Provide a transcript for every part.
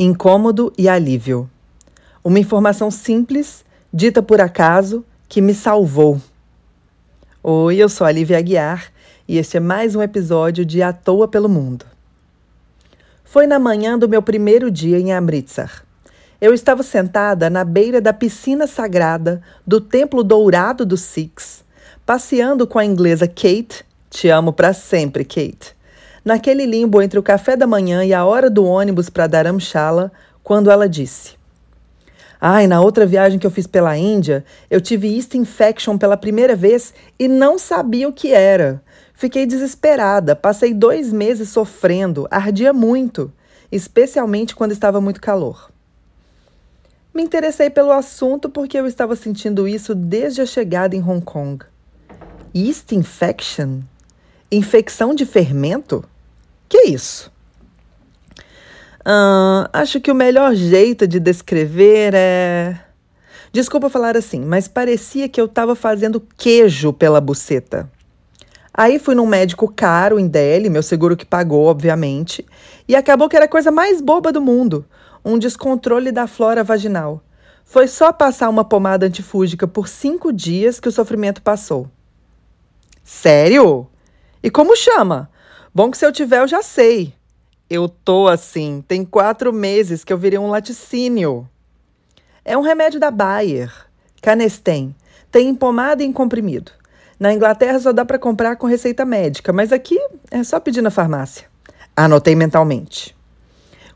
Incômodo e alívio. Uma informação simples, dita por acaso, que me salvou. Oi, eu sou a Lívia Aguiar e este é mais um episódio de À Toa pelo Mundo. Foi na manhã do meu primeiro dia em Amritsar. Eu estava sentada na beira da piscina sagrada do Templo Dourado dos Sikhs, passeando com a inglesa Kate, te amo para sempre, Kate, naquele limbo entre o café da manhã e a hora do ônibus para Dharamshala, quando ela disse: Ai, na outra viagem que eu fiz pela Índia, eu tive yeast infection pela primeira vez e não sabia o que era. Fiquei desesperada, passei dois meses sofrendo, ardia muito, especialmente quando estava muito calor. Me interessei pelo assunto porque eu estava sentindo isso desde a chegada em Hong Kong. Yeast infection? Infecção de fermento? Que isso? Acho que o melhor jeito de descrever é. Desculpa falar assim, mas parecia que eu estava fazendo queijo pela buceta. Aí fui num médico caro em Delhi, meu seguro que pagou, obviamente, e acabou que era a coisa mais boba do mundo um descontrole da flora vaginal. Foi só passar uma pomada antifúngica por cinco dias que o sofrimento passou. Sério? E como chama? Bom que se eu tiver, eu já sei. Eu tô assim, tem quatro meses que eu virei um laticínio. É um remédio da Bayer, Canesten. Tem em pomada e em comprimido. Na Inglaterra só dá para comprar com receita médica, mas aqui é só pedir na farmácia. Anotei mentalmente.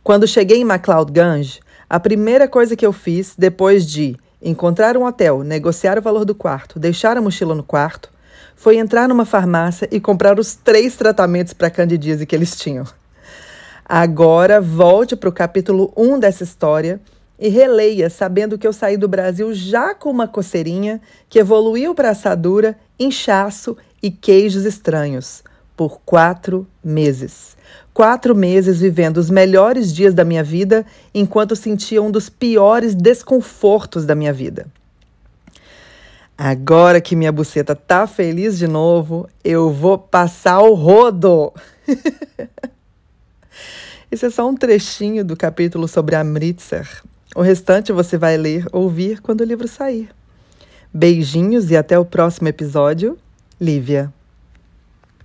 Quando cheguei em MacLeod a primeira coisa que eu fiz, depois de encontrar um hotel, negociar o valor do quarto, deixar a mochila no quarto, foi entrar numa farmácia e comprar os três tratamentos para candidíase que eles tinham. Agora volte para o capítulo 1 dessa história e releia, sabendo que eu saí do Brasil já com uma coceirinha que evoluiu para assadura, inchaço e queijos estranhos por quatro meses. Quatro meses vivendo os melhores dias da minha vida enquanto sentia um dos piores desconfortos da minha vida. Agora que minha buceta tá feliz de novo, eu vou passar o rodo. Esse é só um trechinho do capítulo sobre Amritsar. O restante você vai ler ou ouvir quando o livro sair. Beijinhos e até o próximo episódio. Lívia.